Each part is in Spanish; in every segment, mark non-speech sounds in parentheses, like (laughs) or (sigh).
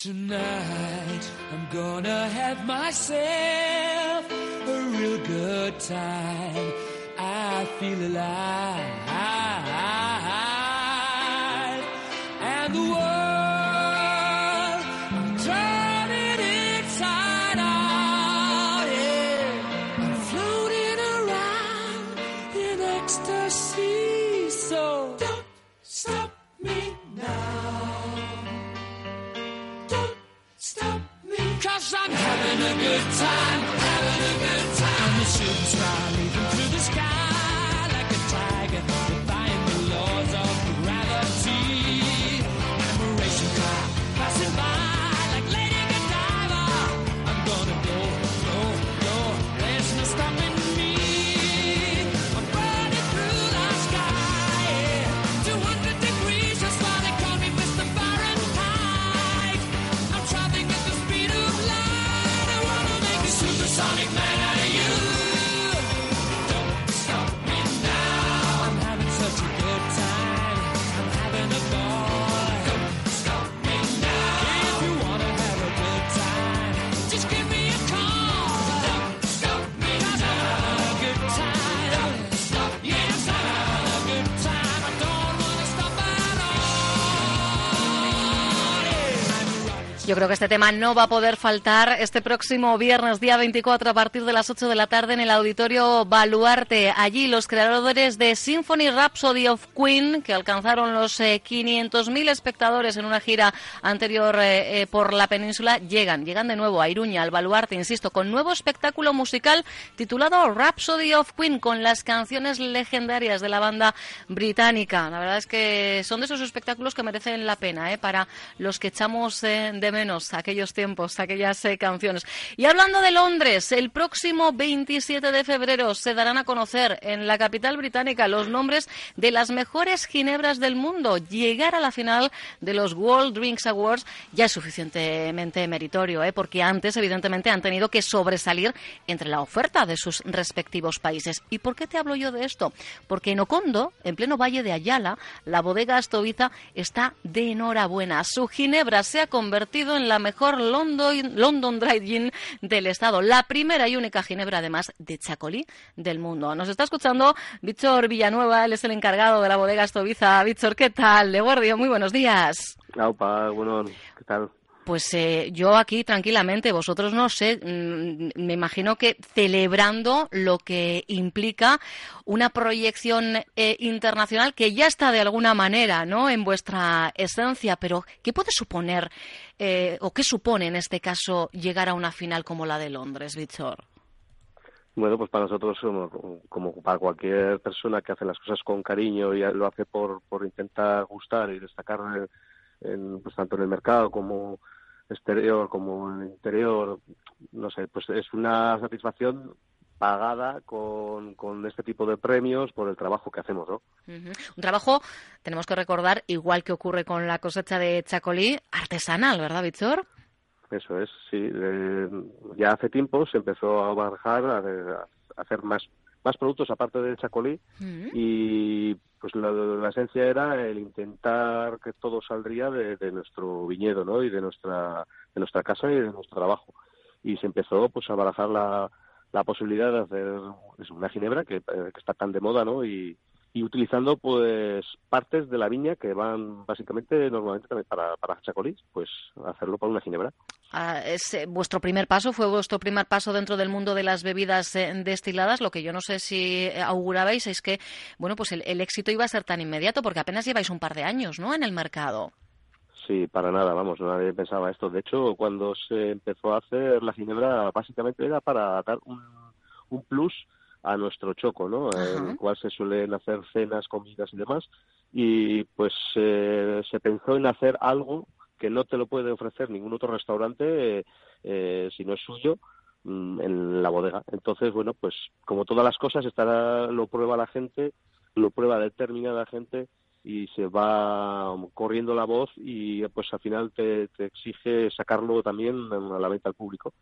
Tonight, I'm gonna have myself a real good time. I feel alive. And the world, I'm turning inside out. Yeah. I'm floating around in ecstasy. Good time, Yo creo que este tema no va a poder faltar este próximo viernes, día 24, a partir de las 8 de la tarde en el Auditorio Baluarte. Allí los creadores de Symphony Rhapsody of Queen, que alcanzaron los eh, 500.000 espectadores en una gira anterior eh, eh, por la península, llegan, llegan de nuevo a Iruña, al Baluarte, insisto, con nuevo espectáculo musical titulado Rhapsody of Queen, con las canciones legendarias de la banda británica. La verdad es que son de esos espectáculos que merecen la pena, ¿eh? para los que echamos eh, de menos aquellos tiempos, aquellas eh, canciones. Y hablando de Londres, el próximo 27 de febrero se darán a conocer en la capital británica los nombres de las mejores ginebras del mundo. Llegar a la final de los World Drinks Awards ya es suficientemente meritorio, ¿eh? porque antes, evidentemente, han tenido que sobresalir entre la oferta de sus respectivos países. ¿Y por qué te hablo yo de esto? Porque en Ocondo, en pleno valle de Ayala, la bodega Astoviza está de enhorabuena. Su ginebra se ha convertido en la mejor London, Dry Gin del estado. La primera y única ginebra, además, de Chacolí del mundo. Nos está escuchando Víctor Villanueva, él es el encargado de la bodega Astoviza. Víctor, ¿qué tal? De Guardia, muy buenos días. Aupa, bueno, ¿qué tal? Pues eh, yo aquí tranquilamente, vosotros no sé, mm, me imagino que celebrando lo que implica una proyección eh, internacional que ya está de alguna manera, ¿no? En vuestra esencia, pero ¿qué puede suponer eh, o qué supone en este caso llegar a una final como la de Londres, Víctor? Bueno, pues para nosotros, como, para cualquier persona que hace las cosas con cariño y lo hace por, por intentar gustar y destacar en, pues tanto en el mercado como exterior como en el interior, no sé, pues es una satisfacción pagada con, con este tipo de premios por el trabajo que hacemos, ¿no? Un trabajo, tenemos que recordar, igual que ocurre con la cosecha de Chacolí, artesanal, ¿verdad, Víctor? Eso es, sí. Eh, ya hace tiempo se empezó a barajar, a, a hacer más más productos aparte del chacolí Ujú. y pues la, la esencia era el intentar que todo saldría de, de nuestro viñedo ¿no? y de nuestra de nuestra casa y de nuestro trabajo y se empezó pues a barajar la, la posibilidad de hacer una ginebra que, eh, que está tan de moda no y, y utilizando pues partes de la viña que van básicamente normalmente también para para chacolís pues hacerlo para una ginebra Ah, es, eh, vuestro primer paso fue vuestro primer paso dentro del mundo de las bebidas eh, destiladas. Lo que yo no sé si eh, augurabais es que, bueno, pues el, el éxito iba a ser tan inmediato porque apenas lleváis un par de años, ¿no? En el mercado. Sí, para nada, vamos, nadie pensaba esto. De hecho, cuando se empezó a hacer la ginebra, básicamente era para dar un, un plus a nuestro choco, ¿no? Ajá. En el cual se suelen hacer cenas, comidas y demás. Y pues eh, se pensó en hacer algo que no te lo puede ofrecer ningún otro restaurante eh, si no es suyo mm, en la bodega. Entonces, bueno, pues como todas las cosas, estará, lo prueba la gente, lo prueba determinada gente y se va corriendo la voz y pues al final te, exige sacarlo también a la venta al público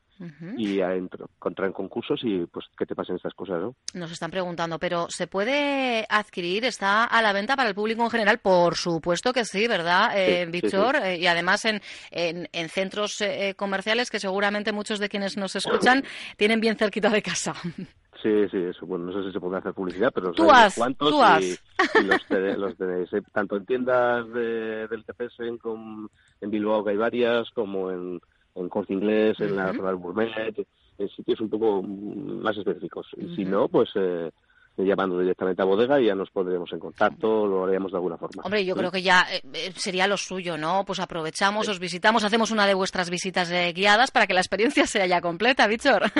y a entrar en concursos y pues que te pasen estas cosas, ¿no? Nos están preguntando, pero ¿se puede adquirir? ¿Está a la venta para el público en general? Por supuesto que sí, ¿verdad, eh, Víctor? Eh, y además en, en, centros eh, comerciales que seguramente muchos de quienes nos escuchan (coughs) tienen bien cerquita de casa. Sí, sí, eso, bueno, no sé si se puede hacer publicidad, pero tú has, cuántos tú has. Y, los, tenéis, (laughs) eh, tanto en tiendas del TPS en, en Bilbao que hay varias, como en, en Corte Inglés, en la Rural Gourmet, en sitios un poco más específicos. Y si no, pues eh, llamando directamente a bodega y ya nos pondremos en contacto, lo haríamos de alguna forma. Hombre, yo creo que ya eh, sería lo suyo, ¿no? Pues aprovechamos, os visitamos, hacemos una de vuestras visitas guiadas para que la experiencia sea ya completa, Víctor.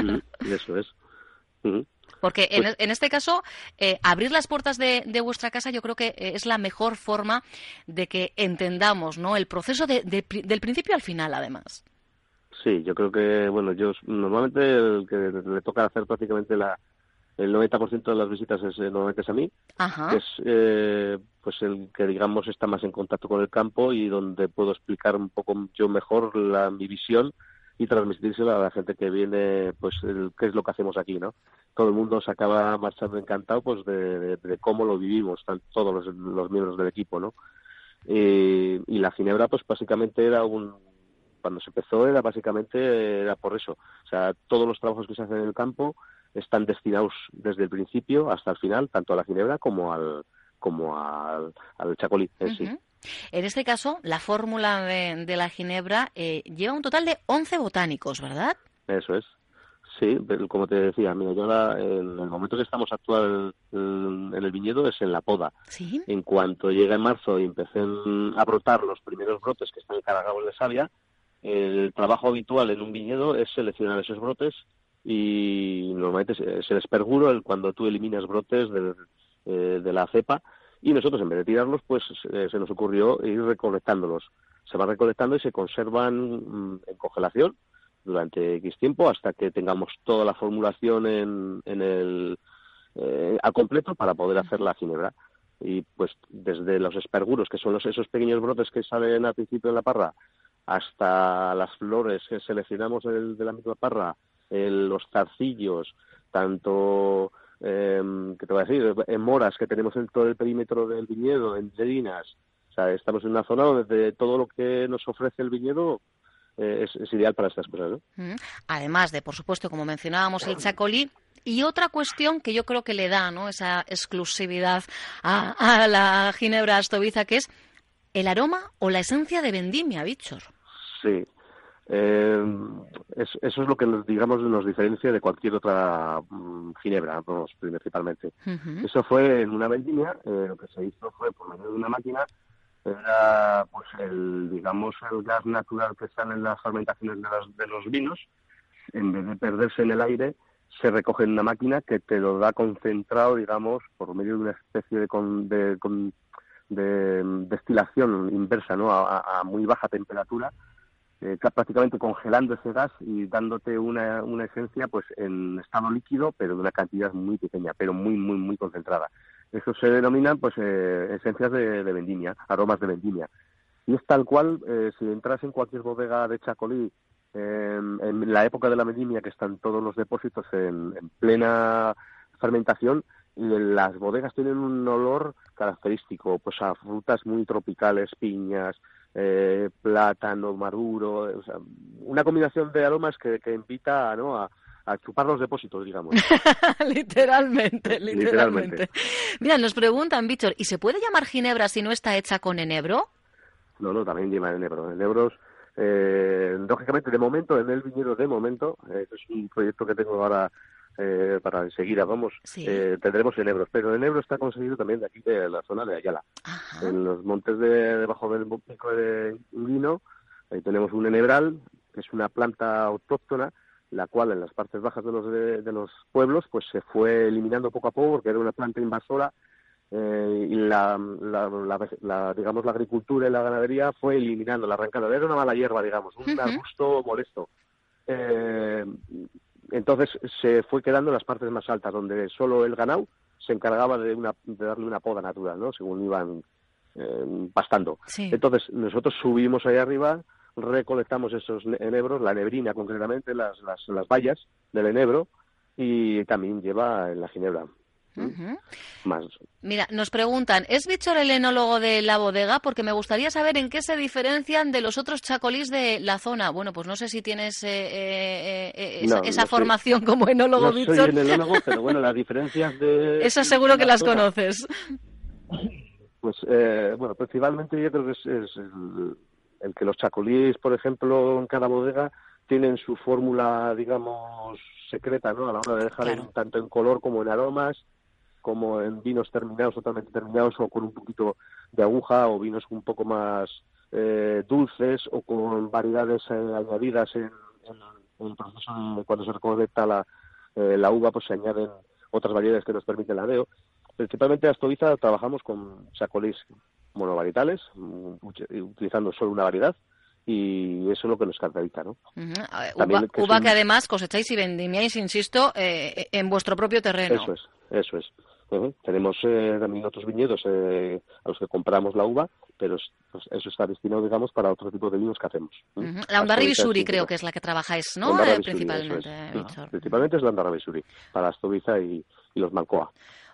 eso es. Porque en, pues en, este caso, eh, abrir las puertas de, vuestra casa yo creo que eh, es la mejor forma de que entendamos ¿no? el proceso de, del principio al final, además. Sí, yo creo que, bueno, yo normalmente el que le toca hacer prácticamente la, el 90% de las visitas es, eh, normalmente es a mí, que es pues el que digamos está más en contacto con el campo y donde puedo explicar un poco yo mejor la, mi visión y transmitírselo a la gente que viene, pues, el, qué es lo que hacemos aquí, ¿no? Todo el mundo se acaba marchando encantado, pues, de, cómo lo vivimos, todos los, los, miembros del equipo, ¿no? y la Ginebra, pues, básicamente era un, cuando se empezó era básicamente, era por eso. O sea, todos los trabajos que se hacen en el campo están destinados desde el principio hasta el final, tanto a la Ginebra como al, como al, al Chacolí en sí. En este caso, la fórmula de, la ginebra eh, lleva un total de 11 botánicos, ¿verdad? Eso es. Sí, como te decía, mira, yo ahora, en el momento que estamos actual en el viñedo es en la poda. ¿Sí? En cuanto llega en marzo y empecen a brotar los primeros brotes que están cargados de savia, el trabajo habitual en un viñedo es seleccionar esos brotes y normalmente es el esperguro el cuando tú eliminas brotes de, eh, de la cepa y nosotros en vez de tirarlos pues eh, se nos ocurrió ir recolectándolos. Se van recolectando y se conservan mm, en congelación durante X tiempo hasta que tengamos toda la formulación en, en el eh, al completo para poder hacer la ginebra. Y pues desde los esperguros, que son los, esos pequeños brotes que salen al principio de la parra, hasta las flores que seleccionamos del, de la misma parra, los zarcillos, tanto eh, ¿qué te voy a decir? En moras que tenemos en todo el perímetro del viñedo, en lerinas. O sea, estamos en una zona donde todo lo que nos ofrece el viñedo eh, es, ideal para estas cosas. Mm. Además de, por supuesto, como mencionábamos, el chacolí. Y otra cuestión que yo creo que le da ¿no? esa exclusividad a, la ginebra astoviza, que es el aroma o la esencia de vendimia, Bichor. Sí, eh, eso es lo que nos, digamos nos diferencia de cualquier otra mm, ginebra, principalmente. Eso fue en una vendimia, eh, lo que se hizo fue por medio de una máquina, era pues el digamos el gas natural que sale en las fermentaciones de, de los vinos, en vez de perderse en el aire, se recoge en una máquina que te lo da concentrado, digamos, por medio de una especie de, de, de destilación inversa, ¿no? a muy baja temperatura eh, prácticamente congelando ese gas y dándote una, una esencia pues en estado líquido, pero de una cantidad muy pequeña, pero muy, muy, muy concentrada. Eso se denomina pues eh, esencias de, vendimia, aromas de vendimia. Y es tal cual, eh, si entras en cualquier bodega de Chacolí en la época de la vendimia, que están todos los depósitos en, en plena fermentación, las bodegas tienen un olor característico, pues a frutas muy tropicales, piñas, eh, plátano maduro, una combinación de aromas que, invita ¿no? a, chupar los depósitos, digamos. (laughs) literalmente, literalmente, Mira, nos preguntan, Víctor, ¿y se puede llamar ginebra si no está hecha con enebro? No, no, también lleva enebro. Enebros, eh, lógicamente, de momento, en el viñedo de momento, eh, es un proyecto que tengo ahora eh, para enseguida, vamos, eh, tendremos enebros. Pero el enebro está conseguido también de aquí, de la zona de Ayala. En los montes de, debajo del pico de Vino, ahí tenemos un enebral, que es una planta autóctona, la cual en las partes bajas de los, de, los pueblos pues se fue eliminando poco a poco porque era una planta invasora eh, y la, la, la- la- digamos la agricultura y la ganadería fue eliminando la arrancada. Era una mala hierba, digamos, un arbusto molesto. Eh, entonces se fue quedando en las partes más altas, donde solo el ganado se encargaba de, una, de darle una poda natural, ¿no? Según iban eh, pastando. Sí. Entonces nosotros subimos ahí arriba, recolectamos esos ne- enebros, la nebrina concretamente, las, las, las bayas del enebro, y también lleva en la ginebra. Mira, nos preguntan, ¿es Bichor el enólogo de la bodega? Porque me gustaría saber en qué se diferencian de los otros chacolís de la zona. Bueno, pues no sé si tienes eh, eh, eh, esa, No, esa no soy- formación como enólogo, No soy Bichor. el enólogo, (laughs) pero bueno, las diferencias de... Esas seguro que las zona, conoces. Pues, eh, bueno, principalmente yo creo que es, es el, el que los chacolís, por ejemplo, en cada bodega tienen su fórmula, digamos, secreta, ¿no? A la hora de dejar Claro. en- tanto en color como en aromas, como en vinos terminados, totalmente terminados, o con un poquito de aguja, o vinos un poco más eh, dulces, o con variedades eh, añadidas en, el proceso de cuando se recolecta la, eh, la uva, pues se añaden otras variedades que nos permiten el ladeo. Principalmente en Astoviza trabajamos con chacolís monovarietales, mm, utilizando solo una variedad, y eso es lo que nos caracteriza, ¿no? También Uva, que uva un- que además cosecháis y vendimiáis, insisto, eh, en vuestro propio terreno. Eso es, eso es. Tenemos eh, también otros viñedos eh, a los que compramos la uva, pero es- pues, eso está destinado, digamos, para otro tipo de vinos que hacemos. La Ondarra Bisuri creo que es la que trabajáis, ¿no? Ondarra Eh, principalmente, es. Ujú. Principalmente es la Bisuri, para Astoviza y, y los Malcoa.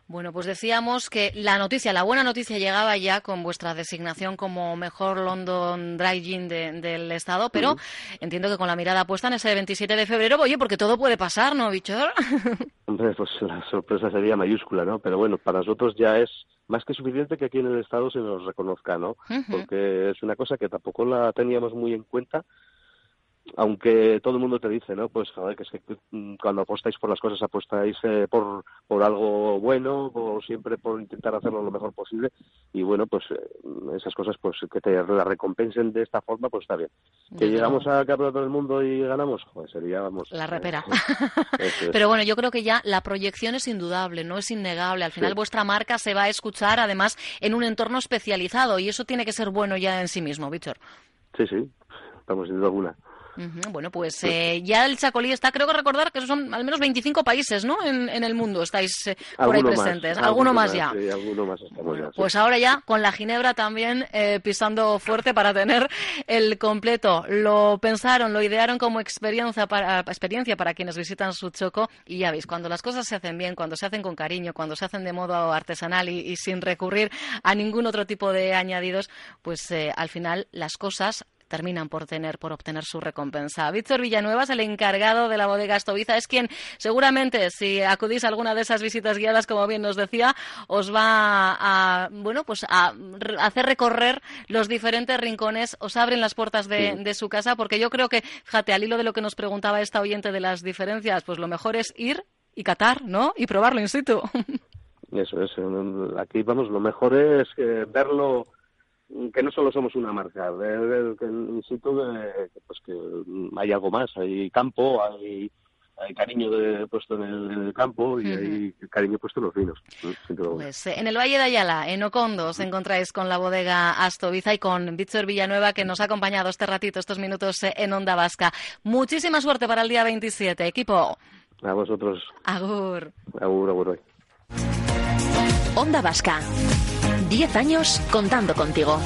Bueno, pues decíamos que la noticia, la buena noticia llegaba ya con vuestra designación como mejor London Dry Gin de- del Estado, pero entiendo que con la mirada puesta en ese 27 de febrero, oye, porque todo puede pasar, ¿no, Bichor? (laughs) Hombre, pues la sorpresa sería mayúscula, ¿no? Pero bueno, para nosotros ya es más que suficiente que aquí en el Estado se nos reconozca, ¿no? Porque es una cosa que tampoco la teníamos muy en cuenta, aunque todo el mundo te dice, ¿no? Pues joder, que es que mm, cuando apostáis por las cosas apostáis eh, por, por algo bueno, o siempre por intentar hacerlo lo mejor posible, y bueno, pues eh, esas cosas, pues que te la recompensen de esta forma, pues está bien. Que llegamos al campeonato del mundo y ganamos, joder, sería, vamos... La repera. es. (laughs) Pero bueno, yo creo que ya la proyección es indudable, no es innegable. Al final Sí. vuestra marca se va a escuchar además en un entorno especializado y eso tiene que ser bueno ya en sí mismo, Víctor. Sí, sí, estamos sin duda alguna. Bueno, pues eh, ya el Chacolí está, creo que recordar que son al menos 25 países, ¿no? En, en el mundo estáis eh, por ahí presentes. más, Alguno más ya. Sí, alguno más estamos ya. sí. Pues ahora ya con la Ginebra también eh, pisando fuerte para tener el completo. Lo pensaron, lo idearon como experiencia para, experiencia para quienes visitan su choco y ya veis, cuando las cosas se hacen bien, cuando se hacen con cariño, cuando se hacen de modo artesanal y, y sin recurrir a ningún otro tipo de añadidos, pues eh, al final las cosas terminan por tener por obtener su recompensa. Víctor Villanueva es el encargado de la bodega Estoviza, es quien seguramente si acudís a alguna de esas visitas guiadas, como bien nos decía, os va a bueno pues a hacer recorrer los diferentes rincones, os abren las puertas de, Sí. de su casa, porque yo creo que, fíjate, al hilo de lo que nos preguntaba esta oyente de las diferencias, pues lo mejor es ir y catar, ¿no? Y probarlo in situ. (laughs) Eso es. Aquí, vamos, lo mejor es eh, verlo, que no solo somos una marca, que eh, que, pues que hay algo más, hay campo, hay, hay cariño de, puesto en el, en el campo y hay cariño puesto en los vinos. Pues eh, en el Valle de Ayala, en Ocondo, os encontráis con la bodega Astoviza y con Víctor Villanueva, que nos ha acompañado este ratito, estos minutos eh, en Onda Vasca. Muchísima suerte para el día 27, equipo. A vosotros, Agur. agur, agur hoy. Onda Vasca. 10 años contando contigo.